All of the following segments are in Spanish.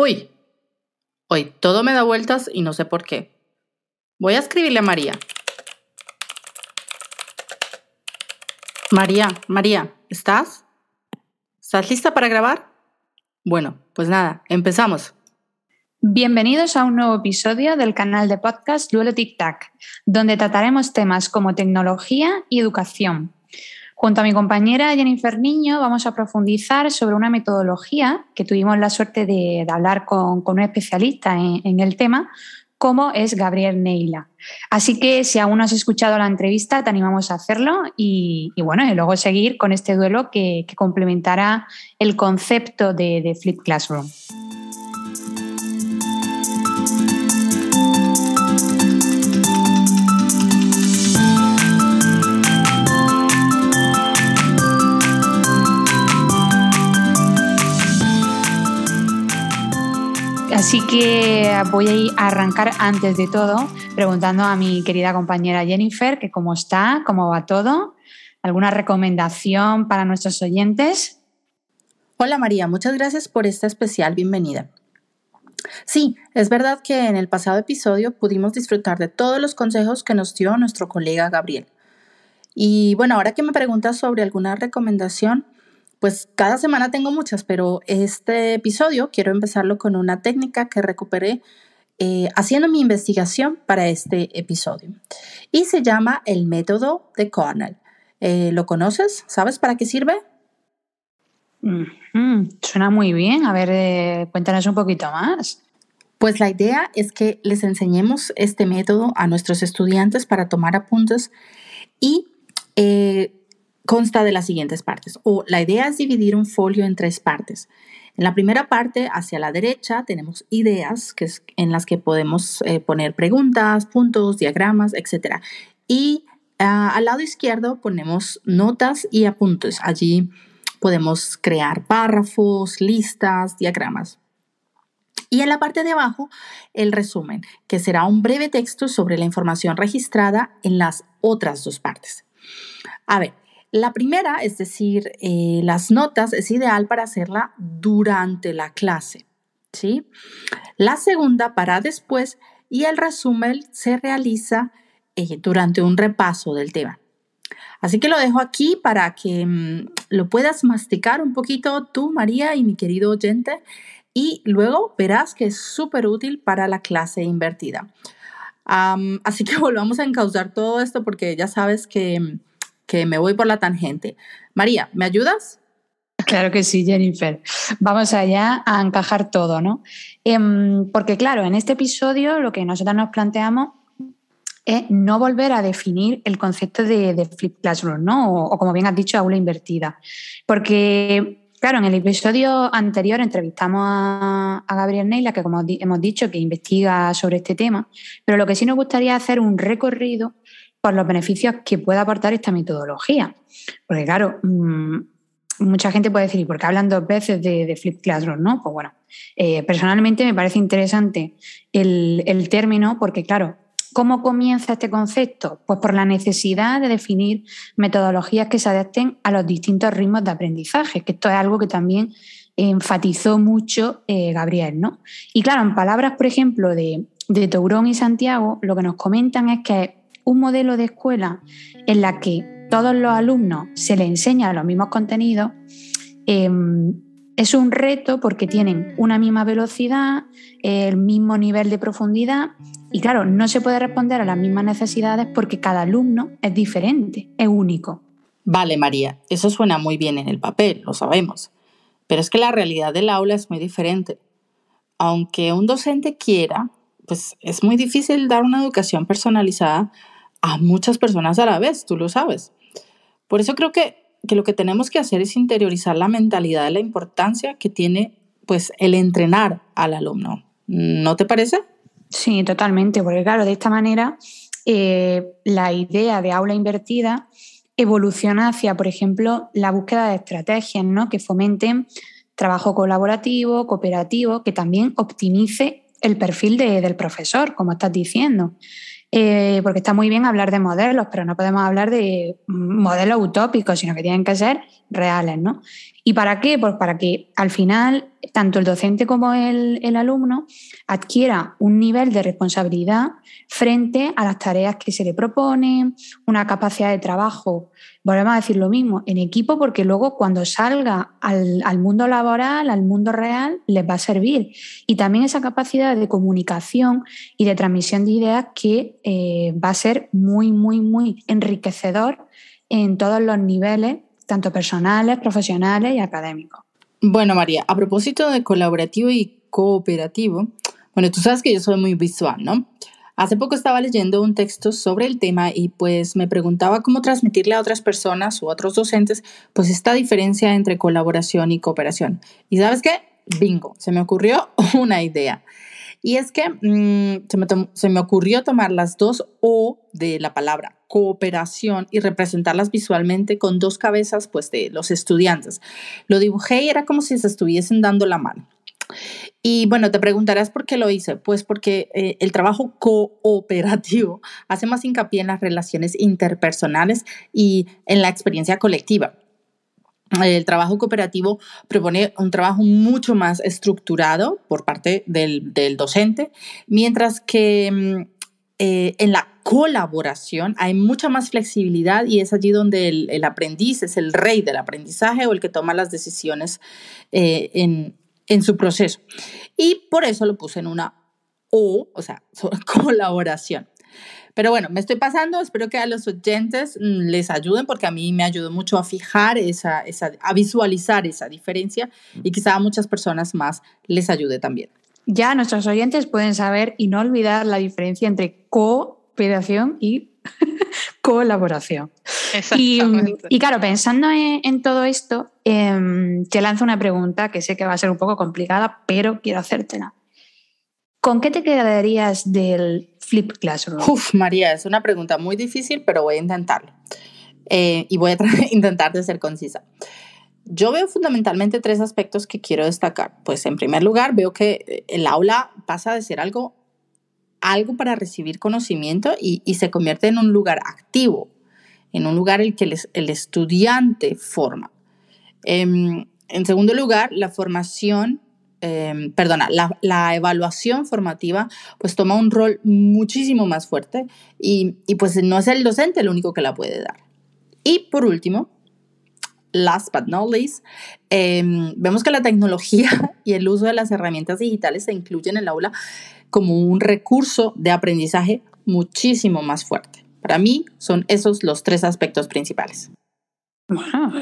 Uy, hoy todo me da vueltas y no sé por qué. Voy a escribirle a María. María, María, ¿estás? ¿Estás lista para grabar? Bueno, pues nada, empezamos. Bienvenidos a un nuevo episodio del canal de podcast Duelo Tic Tac, donde trataremos temas como tecnología y educación. Junto a mi compañera Jennifer Niño vamos a profundizar sobre una metodología que tuvimos la suerte de, hablar con, un especialista en, el tema, como es Gabriel Neila. Así que si aún no has escuchado la entrevista, te animamos a hacerlo y, bueno, luego seguir con este duelo que, complementará el concepto de, de Flip Classroom. Que voy a arrancar antes de todo preguntando a mi querida compañera Jennifer que cómo está, cómo va todo, alguna recomendación para nuestros oyentes. Hola María, muchas gracias por esta especial bienvenida. Sí, es verdad que en el pasado episodio pudimos disfrutar de todos los consejos que nos dio nuestro colega Gabriel. Y bueno, ahora que me preguntas sobre alguna recomendación, pues cada semana tengo muchas, pero este episodio quiero empezarlo con una técnica que recuperé eh, haciendo mi investigación para este episodio. Y se llama el método de Cornell. Eh, ¿Lo conoces? ¿Sabes para qué sirve? Suena muy bien. A ver, eh, cuéntanos un poquito más. Pues la idea es que les enseñemos este método a nuestros estudiantes para tomar apuntes y consta de las siguientes partes, o la idea es dividir un folio en tres partes. En la primera parte, hacia la derecha, tenemos ideas que es en las que podemos eh, poner preguntas, puntos, diagramas, etc. Y ah, al lado izquierdo ponemos notas y apuntes. Allí podemos crear párrafos, listas, diagramas. Y en la parte de abajo, el resumen, que será un breve texto sobre la información registrada en las otras dos partes. A ver, la primera, es decir, eh, las notas, es ideal para hacerla durante la clase. ¿sí? La segunda para después y el resumen se realiza eh, durante un repaso del tema. Así que lo dejo aquí para que mm, lo puedas masticar un poquito tú, María, y mi querido oyente, y luego verás que es súper útil para la clase invertida. así que volvamos a encauzar todo esto porque ya sabes que mm, que me voy por la tangente. María, ¿me ayudas? Claro que sí, Jennifer. Vamos allá a encajar todo, ¿no? Em, porque claro, en este episodio lo que nosotros nos planteamos es no volver a definir el concepto de, flip classroom, ¿no? O, como bien has dicho, aula invertida. Porque, claro, en el episodio anterior entrevistamos a, a Gabriel Neila, que como hemos dicho, que investiga sobre este tema, pero lo que sí nos gustaría hacer un recorrido los beneficios que puede aportar esta metodología. Porque claro, mm, mucha gente puede decir, ¿y por qué hablan dos veces de, Flip Classroom? ¿no? Pues bueno, eh, personalmente me parece interesante el, el término porque claro, ¿Cómo comienza este concepto? Pues por la necesidad de definir metodologías que se adapten a los distintos ritmos de aprendizaje, que esto es algo que también enfatizó mucho eh, Gabriel. ¿no? Y claro, en palabras, por ejemplo, de, de Tourón y Santiago, lo que nos comentan es que un modelo de escuela en la que todos los alumnos se les enseñan los mismos contenidos, em, es un reto porque tienen una misma velocidad, el mismo nivel de profundidad y claro, no se puede responder a las mismas necesidades porque cada alumno es diferente, es único. Vale, María, eso suena muy bien en el papel, lo sabemos, pero es que la realidad del aula es muy diferente. Aunque un docente quiera, pues es muy difícil dar una educación personalizada a muchas personas a la vez, tú lo sabes. Por eso creo que, lo que tenemos que hacer es interiorizar la mentalidad de la importancia que tiene pues el entrenar al alumno. ¿No te parece? Sí, totalmente, porque claro, de esta manera eh, la idea de aula invertida evoluciona hacia, por ejemplo, la búsqueda de estrategias ¿no? que fomenten trabajo colaborativo, cooperativo, que también optimice el perfil del profesor, como estás diciendo. Eh, porque está muy bien hablar de modelos, pero no podemos hablar de modelos utópicos, sino que tienen que ser reales, ¿no? ¿Y para qué? Pues para que al final tanto el docente como el, el, alumno adquiera un nivel de responsabilidad frente a las tareas que se le proponen, una capacidad de trabajo, volvemos a decir lo mismo, en equipo, porque luego cuando salga al, al mundo laboral, al mundo real, les va a servir. Y también esa capacidad de comunicación y de transmisión de ideas que eh, va a ser muy, muy, muy enriquecedor en todos los niveles, tanto personales, profesionales y académicos. Bueno, María, a propósito de colaborativo y cooperativo, bueno, tú sabes que yo soy muy visual, ¿no? Hace poco estaba leyendo un texto sobre el tema y pues me preguntaba cómo transmitirle a otras personas o a otros docentes pues esta diferencia entre colaboración y cooperación. Y sabes qué? Bingo, se me ocurrió una idea. Y es que mm, se, me se, me ocurrió tomar las dos O de la palabra cooperación y representarlas visualmente con dos cabezas pues de los estudiantes. Lo dibujé y era como si se estuviesen dando la mano. Y bueno, te preguntarás por qué lo hice. Pues porque eh, el trabajo cooperativo hace más hincapié en las relaciones interpersonales y en la experiencia colectiva. El trabajo cooperativo propone un trabajo mucho más estructurado por parte del, docente, mientras que mm, eh, en la colaboración hay mucha más flexibilidad y es allí donde el, aprendiz es el rey del aprendizaje o el que toma las decisiones eh, en su proceso. Y por eso lo puse en una O, o sea, colaboración. Pero bueno, me estoy pasando, espero que a los oyentes mm, les ayuden porque a mí me ayudó mucho a fijar esa, esa, a visualizar esa diferencia y quizá a muchas personas más les ayude también ya nuestros oyentes pueden saber y no olvidar la diferencia entre cooperación y colaboración. Y, y, claro, pensando en, todo esto, eh, te lanzo una pregunta que sé que va a ser un poco complicada, pero quiero hacértela. ¿Con qué te quedarías del Flip Classroom? Uf, María, es una pregunta muy difícil, pero voy a intentarlo. Eh, y voy a intentar de ser concisa. Yo veo fundamentalmente tres aspectos que quiero destacar. Pues en primer lugar, veo que eh, el aula pasa de ser algo, algo para recibir conocimiento y, se convierte en un lugar activo, en un lugar en el que el, estudiante forma. Em, en segundo lugar, la formación, em, perdona, la, evaluación formativa pues toma un rol muchísimo más fuerte y, y pues no es el docente el único que la puede dar. Y por último, last but not least, em, vemos que la tecnología y el uso de las herramientas digitales se incluyen en el aula como un recurso de aprendizaje muchísimo más fuerte. Para mí son esos los tres aspectos principales. Bueno,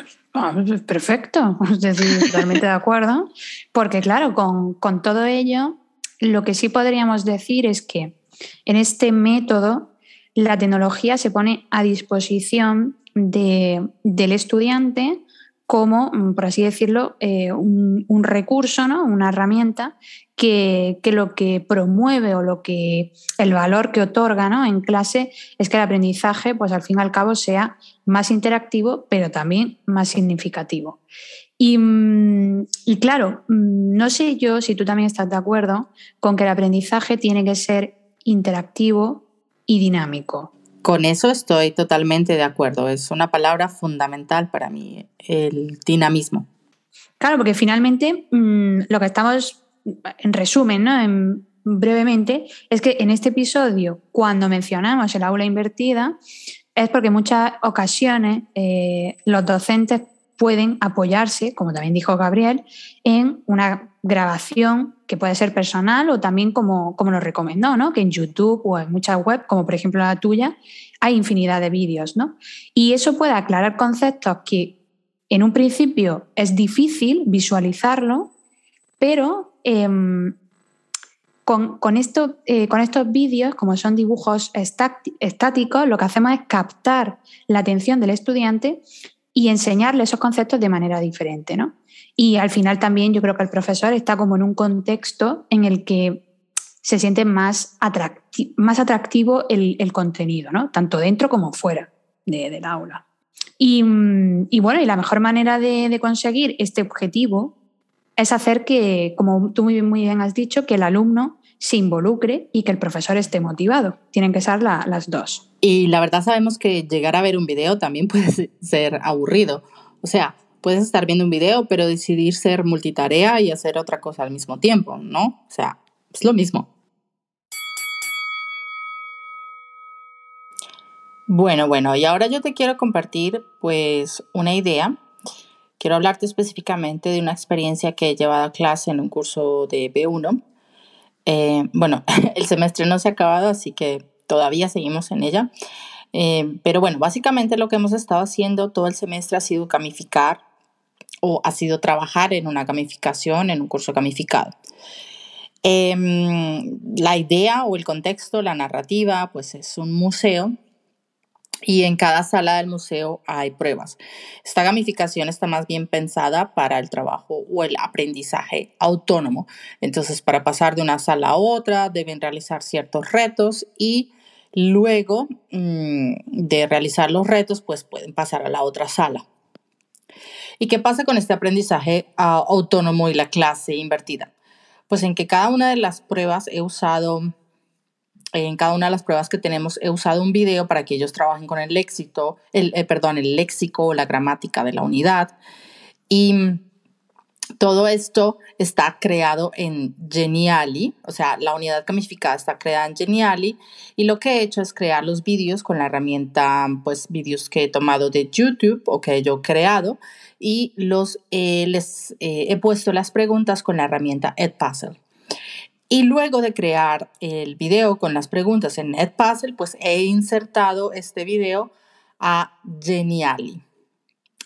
perfecto, estoy totalmente de acuerdo, porque claro, con, con todo ello, lo que sí podríamos decir es que en este método la tecnología se pone a disposición del estudiante como, mm, por así decirlo, eh, un, recurso, ¿no? una herramienta que, lo que promueve o lo que el valor que otorga ¿no? en clase es que el aprendizaje, pues al fin y al cabo, sea más interactivo, pero también más significativo. Y, mm, y claro, mm, no sé yo si tú también estás de acuerdo con que el aprendizaje tiene que ser interactivo y dinámico. Con eso estoy totalmente de acuerdo. Es una palabra fundamental para mí, el dinamismo. Claro, porque finalmente mm, lo que estamos, en resumen, ¿no? brevemente, es que en este episodio, cuando mencionamos el aula invertida, es porque en muchas ocasiones eh, los docentes pueden apoyarse, como también dijo Gabriel, en una grabación que puede ser personal o también como, como nos recomendó, ¿no? que en YouTube o en muchas webs, como por ejemplo la tuya, hay infinidad de vídeos. ¿no? Y eso puede aclarar conceptos que en un principio es difícil visualizarlo, pero em, con, esto, eh, con estos vídeos, como son dibujos estáticos, lo que hacemos es captar la atención del estudiante y enseñarle esos conceptos de manera diferente, ¿no? Y al final también yo creo que el profesor está como en un contexto en el que se siente más, más atractivo el, contenido, ¿no? Tanto dentro como fuera del aula. Y, bueno, y la mejor manera de, conseguir este objetivo es hacer que, como tú muy muy bien has dicho, que el alumno se involucre y que el profesor esté motivado. Tienen que ser las dos. Y la verdad sabemos que llegar a ver un video también puede ser aburrido. O sea, puedes estar viendo un video, pero decidir ser multitarea y hacer otra cosa al mismo tiempo, ¿no? O sea, es lo mismo. Bueno, bueno, y ahora yo te quiero compartir pues una idea. Quiero hablarte específicamente de una experiencia que he llevado a clase en un curso de B1. Eh, bueno, el semestre no se ha acabado, así que todavía seguimos en ella. Eh, pero bueno, básicamente lo que hemos estado haciendo todo el semestre ha sido gamificar o ha sido trabajar en una gamificación, en un curso gamificado. Em, la idea o el contexto, la narrativa, pues es un museo y en cada sala del museo hay pruebas. Esta gamificación está más bien pensada para el trabajo o el aprendizaje autónomo. Entonces, para pasar de una sala a otra, deben realizar ciertos retos y luego mm, de realizar los retos, pues pueden pasar a la otra sala. ¿Y qué pasa con este aprendizaje ah, autónomo y la clase invertida? Pues en que cada una de las pruebas he usado en cada una de las pruebas que tenemos he usado un video para que ellos trabajen con el léxico, el, eh, perdón, el léxico o la gramática de la unidad. Y todo esto está creado en Geniali, o sea, la unidad gamificada está creada en Geniali y lo que he hecho es crear los vídeos con la herramienta, pues vídeos que he tomado de YouTube o que yo he creado y los les eh, he puesto las preguntas con la herramienta Edpuzzle. Y luego de crear el video con las preguntas en Edpuzzle, pues he insertado este video a Geniali.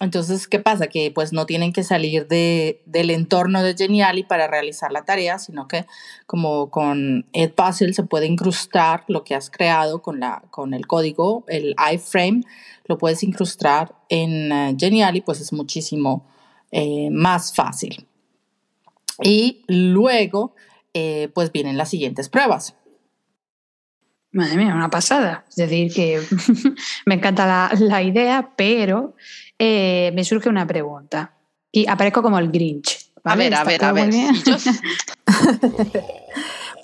Entonces, ¿qué pasa? Que pues no tienen que salir de, del entorno de Geniali para realizar la tarea, sino que como con Edpuzzle se puede incrustar lo que has creado con, la, con el código, el iframe, lo puedes incrustar en uh, Geniali, pues es muchísimo eh, más fácil. Y luego eh, pues vienen las siguientes pruebas. Madre mía, una pasada. Es decir, que me encanta la, idea, pero eh, me surge una pregunta. Y aparezco como el Grinch. A ver, a ver, a ver.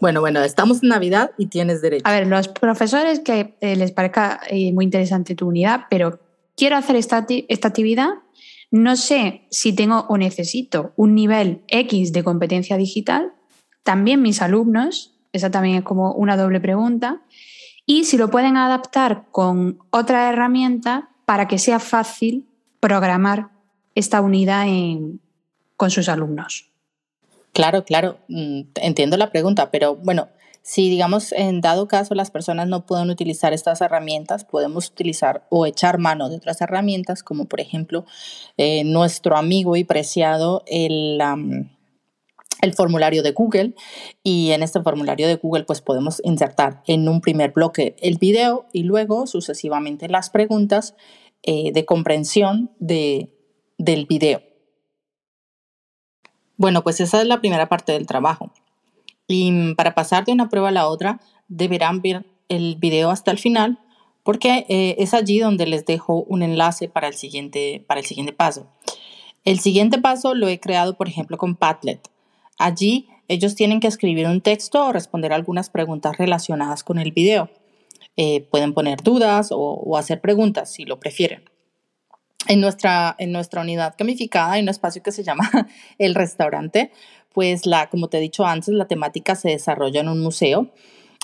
bueno, bueno, estamos en Navidad y tienes derecho. A ver, los profesores que eh, les parezca muy interesante tu unidad, pero quiero hacer esta, esta actividad. No sé si tengo o necesito un nivel X de competencia digital también mis alumnos, esa también es como una doble pregunta, y si lo pueden adaptar con otra herramienta para que sea fácil programar esta unidad con sus alumnos. Claro, claro, mm, entiendo la pregunta, pero bueno, si digamos en dado caso las personas no pueden utilizar estas herramientas, podemos utilizar o echar mano de otras herramientas, como por ejemplo eh, nuestro amigo y preciado el el formulario de Google y en este formulario de Google pues podemos insertar en un primer bloque el video y luego sucesivamente las preguntas eh, de comprensión de, del video. Bueno, pues esa es la primera parte del trabajo. Y para pasar de una prueba a la otra deberán ver el video hasta el final porque eh, es allí donde les dejo un enlace para el, siguiente, para el siguiente paso. El siguiente paso lo he creado, por ejemplo, con Padlet. Allí ellos tienen que escribir un texto o responder algunas preguntas relacionadas con el video. Eh, pueden poner dudas o, hacer preguntas si lo prefieren. En nuestra, en nuestra unidad gamificada hay un espacio que se llama el restaurante, pues la, como te he dicho antes, la temática se desarrolla en un museo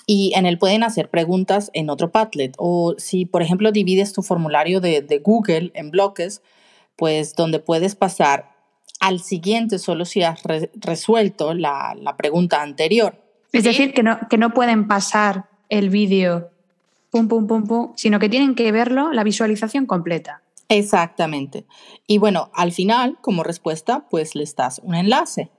y en él pueden hacer preguntas en otro Padlet. O si, por ejemplo, divides tu formulario de, Google en bloques, pues donde puedes pasar al siguiente solo si has resuelto la, pregunta anterior. Es decir, que no, que no pueden pasar el vídeo pum, pum, pum, pum, sino que tienen que verlo, la visualización completa. Exactamente. Y bueno, al final, como respuesta, pues les das un enlace.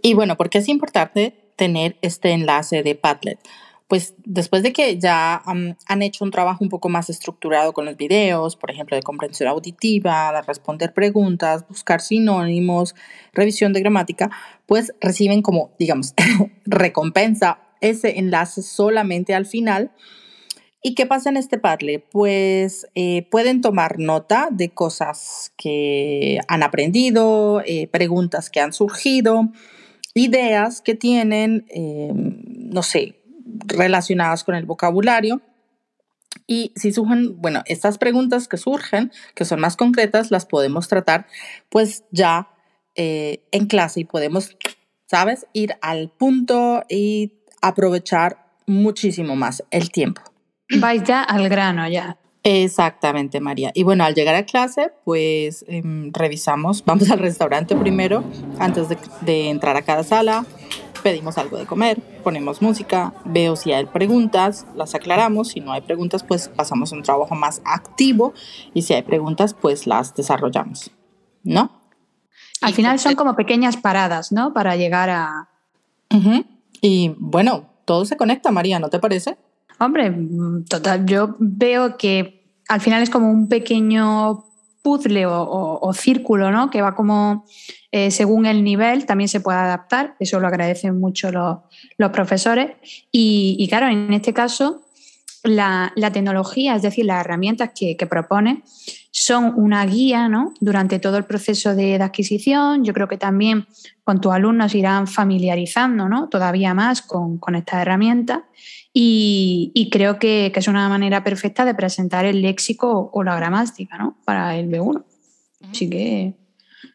Y bueno, ¿por qué es importante tener este enlace de Padlet? pues después de que ya han hecho un trabajo un poco más estructurado con los videos, por ejemplo, de comprensión auditiva, de responder preguntas, buscar sinónimos, revisión de gramática, pues reciben como, digamos, recompensa ese enlace solamente al final. ¿Y qué pasa en este Padlet? Pues eh, pueden tomar nota de cosas que han aprendido, eh, preguntas que han surgido, ideas que tienen, eh, no sé, relacionadas con el vocabulario Y si surgen, bueno, estas preguntas que surgen, que son más concretas, las podemos tratar pues ya eh, en clase y podemos, ¿sabes? Ir al punto y aprovechar muchísimo más el tiempo. Vais ya al grano, ya. Exactamente, María. Y bueno, al llegar a clase, pues em, revisamos, vamos al restaurante primero, antes de, de entrar a cada sala, pedimos algo de comer, ponemos música, veo si hay preguntas, las aclaramos, si no hay preguntas, pues pasamos a un trabajo más activo y si hay preguntas, pues las desarrollamos, ¿no? Al final son como pequeñas paradas, ¿no? Para llegar a... Y bueno, todo se conecta, María, ¿no te parece? Hombre, total, yo veo que al final es como un pequeño puzzle o, círculo, ¿no? Que va como eh, según el nivel, también se puede adaptar, eso lo agradecen mucho los, profesores. Y, claro, en este caso, la, tecnología, es decir, las herramientas que, propone, son una guía ¿no? durante todo el proceso de, adquisición. Yo creo que también con tus alumnos irán familiarizando ¿no? todavía más con, estas herramientas y, creo que, que, es una manera perfecta de presentar el léxico o la gramática ¿no? para el B1. Así que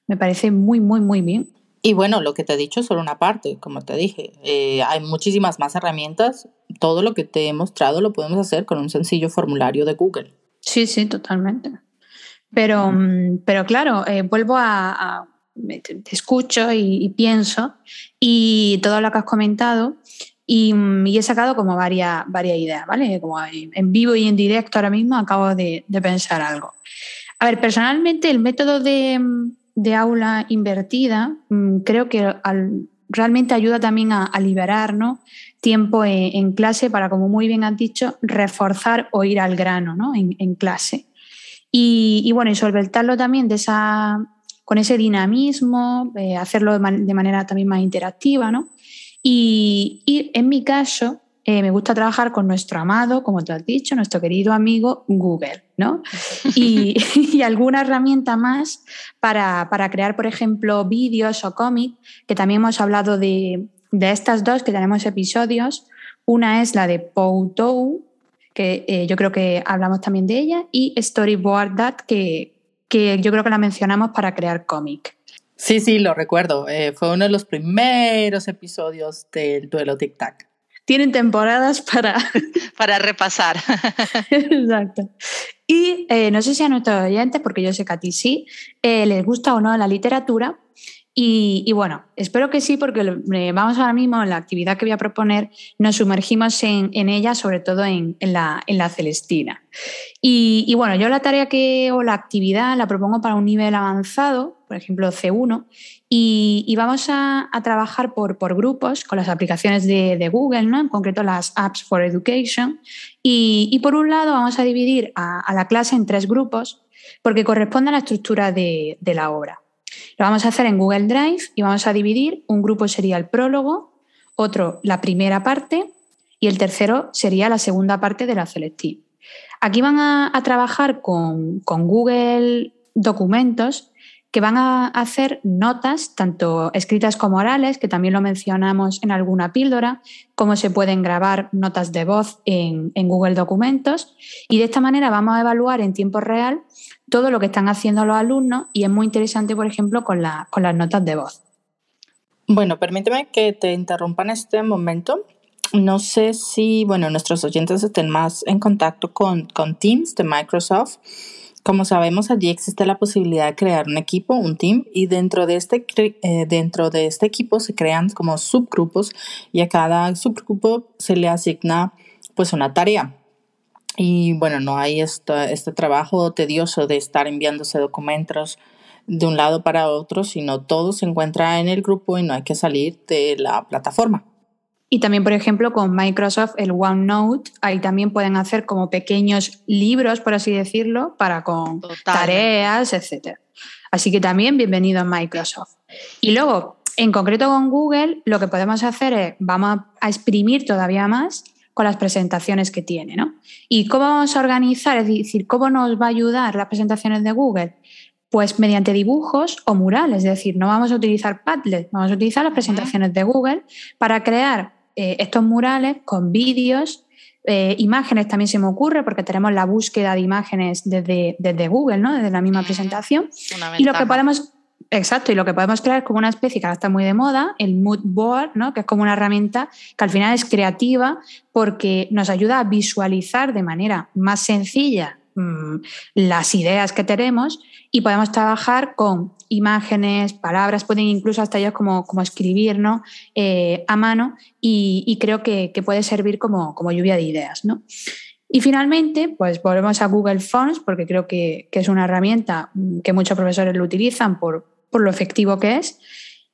me parece muy, muy, muy bien. Y bueno, lo que te he dicho es solo una parte, como te dije. Eh, hay muchísimas más herramientas. Todo lo que te he mostrado lo podemos hacer con un sencillo formulario de Google. Sí, sí, totalmente. Pero, mm, pero claro, eh, vuelvo a, te, escucho y, pienso y todo lo que has comentado y, mm, y he sacado como varias, varias ideas, ¿vale? Como en vivo y en directo ahora mismo acabo de, de pensar algo. A ver, personalmente el método de, mm, de aula invertida creo que realmente ayuda también a, liberar tiempo en, clase para, como muy bien has dicho, reforzar o ir al grano en, clase. Y, bueno, y solventarlo también de esa, con ese dinamismo, eh, hacerlo de, manera también más interactiva. ¿no? y en mi caso, eh, me gusta trabajar con nuestro amado, como tú has dicho, nuestro querido amigo Google, ¿no? Y, alguna herramienta más para, crear, por ejemplo, vídeos o cómics, que también hemos hablado de, estas dos, que tenemos episodios. Una es la de Poutou, que eh, yo creo que hablamos también de ella, y Storyboard That, que, que yo creo que la mencionamos para crear cómic. Sí, sí, lo recuerdo. Eh, fue uno de los primeros episodios del duelo Tic Tac tienen temporadas para... para repasar. Exacto. Y eh, no sé si a nuestros oyentes, porque yo sé que a ti sí, eh, les gusta o no la literatura. Y, bueno, espero que sí, porque eh, vamos ahora mismo en la actividad que voy a proponer, nos sumergimos en, ella, sobre todo en, la, en la, Celestina. Y, bueno, yo la tarea que, o la actividad la propongo para un nivel avanzado, por ejemplo C1, y, vamos a, trabajar por, por, grupos con las aplicaciones de, Google, ¿no? en concreto las Apps for Education. Y, por un lado vamos a dividir a, la clase en tres grupos porque corresponde a la estructura de, la obra. Lo vamos a hacer en Google Drive y vamos a dividir, un grupo sería el prólogo, otro la primera parte y el tercero sería la segunda parte de la selective. Aquí van a, trabajar con, con Google Documentos que van a hacer notas, tanto escritas como orales, que también lo mencionamos en alguna píldora, cómo se pueden grabar notas de voz en, Google Documentos. Y de esta manera vamos a evaluar en tiempo real todo lo que están haciendo los alumnos y es muy interesante, por ejemplo, con, con las notas de voz. Bueno, permíteme que te interrumpa en este momento. No sé si, bueno, nuestros oyentes estén más en contacto con, con Teams de Microsoft. Como sabemos, allí existe la posibilidad de crear un equipo, un team, y dentro de este, eh, dentro de este equipo se crean como subgrupos y a cada subgrupo se le asigna pues una tarea. Y bueno, no hay este, este trabajo tedioso de estar enviándose documentos de un lado para otro, sino todo se encuentra en el grupo y no hay que salir de la plataforma. Y también, por ejemplo, con Microsoft, el OneNote, ahí también pueden hacer como pequeños libros, por así decirlo, para con tareas, etc. Así que también bienvenido a Microsoft. Y luego, en concreto con Google, lo que podemos hacer es, vamos a exprimir todavía más con las presentaciones que tiene, ¿no? ¿Y cómo vamos a organizar? Es decir, ¿cómo nos va a ayudar las presentaciones de Google? Pues mediante dibujos o murales, es decir, no vamos a utilizar Padlet, vamos a utilizar las presentaciones de Google para crear eh, estos murales con vídeos Eh, imágenes también se me ocurre porque tenemos la búsqueda de imágenes desde, desde Google, ¿no? desde la misma presentación. Y lo que podemos, exacto, y lo que podemos crear es como una especie que ahora está muy de moda, el mood board, ¿no? que es como una herramienta que al final es creativa porque nos ayuda a visualizar de manera más sencilla mm, las ideas que tenemos y podemos trabajar con imágenes, palabras, pueden incluso hasta ellos como, como escribir ¿no? Eh, a mano y, creo que, puede servir como, como, lluvia de ideas. ¿no? Y finalmente, pues volvemos a Google Fonts porque creo que, es una herramienta que muchos profesores lo utilizan por, por lo efectivo que es.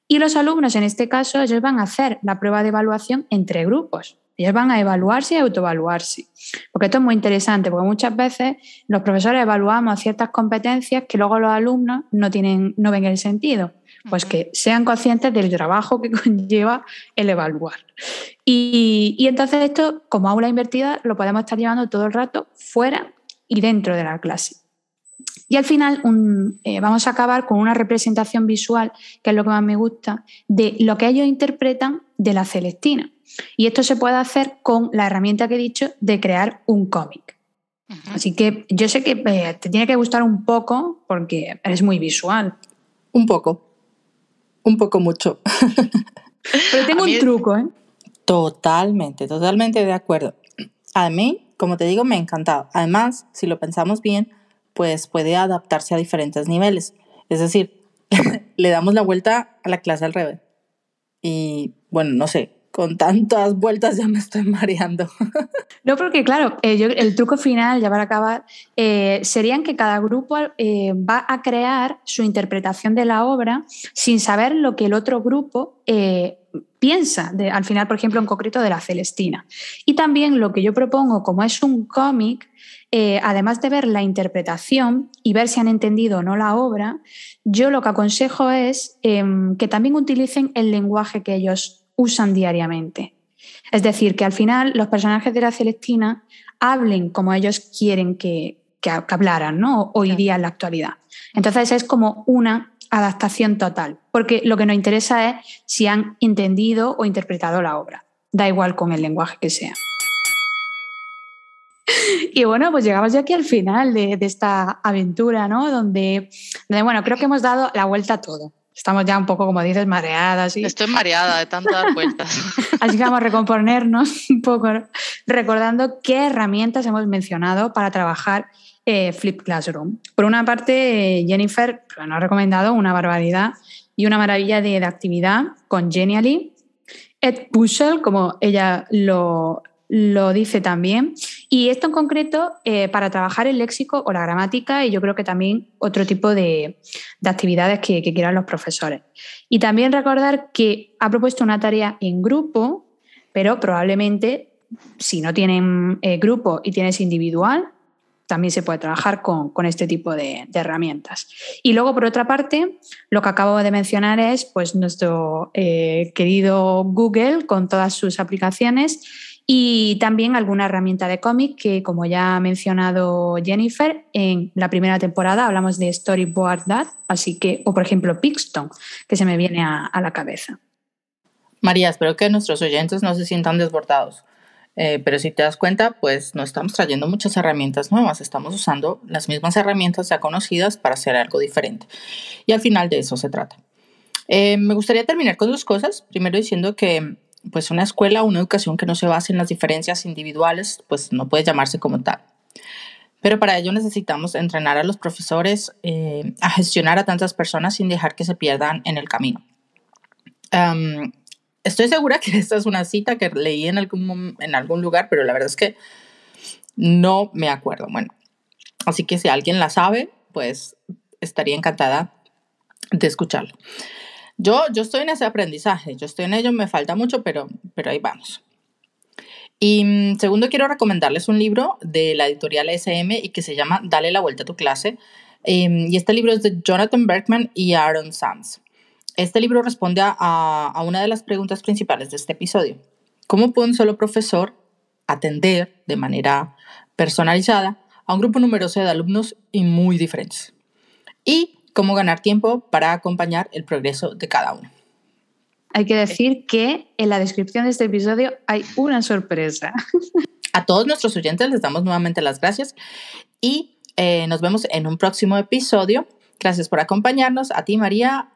Y los alumnos, en este caso, ellos van a hacer la prueba de evaluación entre grupos. Ellos van a evaluarse y autoevaluarse. Porque esto es muy interesante, porque muchas veces los profesores evaluamos ciertas competencias que luego los alumnos no, tienen, no ven el sentido. Pues que sean conscientes del trabajo que conlleva el evaluar. Y, y entonces esto, como aula invertida, lo podemos estar llevando todo el rato fuera y dentro de la clase. Y al final eh, vamos a acabar con una representación visual, que es lo que más me gusta, de lo que ellos interpretan de la Celestina. Y esto se puede hacer con la herramienta que he dicho de crear un cómic. Así que yo sé que eh, te tiene que gustar un poco porque eres muy visual. Un poco. Un poco mucho. Pero tengo un truco, ¿eh? Totalmente, totalmente de acuerdo. A mí, como te digo, me ha encantado. Además, si lo pensamos bien, pues puede adaptarse a diferentes niveles. Es decir, le damos la vuelta a la clase al revés. Y bueno, no sé, con tantas vueltas ya me estoy mareando. No, porque claro, eh, el truco final, ya para acabar, eh, sería que cada grupo eh, va a crear su interpretación de la obra sin saber lo que el otro grupo piensa, al final, por ejemplo, en concreto de la Celestina. Y también lo que yo propongo, como es un cómic, además de ver la interpretación y ver si han entendido o no la obra, yo lo que aconsejo es em, que también utilicen el lenguaje que ellos usan diariamente. Es decir, que al final los personajes de la Celestina hablen como ellos quieren que, hablaran, ¿no? Hoy día en la actualidad. Entonces es como una adaptación total, porque lo que nos interesa es si han entendido o interpretado la obra. Da igual con el lenguaje que sea. Y bueno, pues llegamos ya aquí al final de, esta aventura, ¿no? Donde, donde, bueno, creo que hemos dado la vuelta a todo. Estamos ya un poco, como dices, mareadas. Y... Estoy mareada de tantas vueltas. Así que vamos a recomponernos un poco, recordando qué herramientas hemos mencionado para trabajar eh, Flip Classroom. Por una parte, Jennifer nos ha recomendado una barbaridad y una maravilla de, actividad con Genially. Ed Puzzle, como ella lo, lo dice también. Y esto en concreto eh, para trabajar el léxico o la gramática y yo creo que también otro tipo de, actividades que, quieran los profesores. Y también recordar que ha propuesto una tarea en grupo, pero probablemente si no tienen eh, grupo y tienes individual, también se puede trabajar con, este tipo de, herramientas. Y luego, por otra parte, lo que acabo de mencionar es pues, nuestro eh, querido Google con todas sus aplicaciones y también alguna herramienta de cómic que, como ya ha mencionado Jennifer, en la primera temporada hablamos de Storyboard Dad, así que, o por ejemplo Pixton, que se me viene a, la cabeza. María, espero que nuestros oyentes no se sientan desbordados. Eh, pero si te das cuenta, pues no estamos trayendo muchas herramientas nuevas, estamos usando las mismas herramientas ya conocidas para hacer algo diferente. Y al final de eso se trata. Eh, me gustaría terminar con dos cosas. Primero diciendo que pues una escuela, una educación que no se base en las diferencias individuales, pues no puede llamarse como tal. Pero para ello necesitamos entrenar a los profesores eh, a gestionar a tantas personas sin dejar que se pierdan en el camino. estoy segura que esta es una cita que leí en algún, en algún lugar, pero la verdad es que no me acuerdo. Bueno, así que si alguien la sabe, pues estaría encantada de escucharlo. Yo, yo estoy en ese aprendizaje, yo estoy en ello, me falta mucho, pero, pero ahí vamos. Y mm, segundo, quiero recomendarles un libro de la editorial SM y que se llama Dale la vuelta a tu clase. Em, y este libro es de Jonathan Berkman y Aaron Sands. Este libro responde a, a una de las preguntas principales de este episodio. ¿Cómo puede un solo profesor atender de manera personalizada a un grupo numeroso de alumnos y muy diferentes? Y cómo ganar tiempo para acompañar el progreso de cada uno. Hay que decir que en la descripción de este episodio hay una sorpresa. a todos nuestros oyentes les damos nuevamente las gracias y eh, nos vemos en un próximo episodio. Gracias por acompañarnos, a ti María.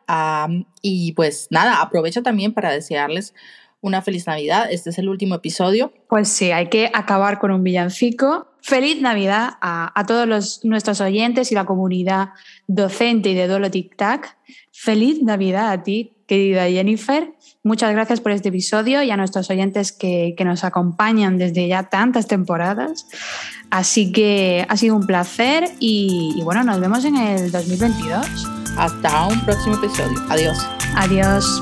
y pues nada, aprovecho también para desearles una feliz Navidad. Este es el último episodio. Pues sí, hay que acabar con un villancico. Feliz Navidad a, todos los, nuestros oyentes y la comunidad docente y de Dolo Tic Tac. Feliz Navidad a ti, querida Jennifer. Muchas gracias por este episodio y a nuestros oyentes que, nos acompañan desde ya tantas temporadas. Así que ha sido un placer y, y bueno, nos vemos en el 2022. Hasta un próximo episodio. Adiós. Adiós.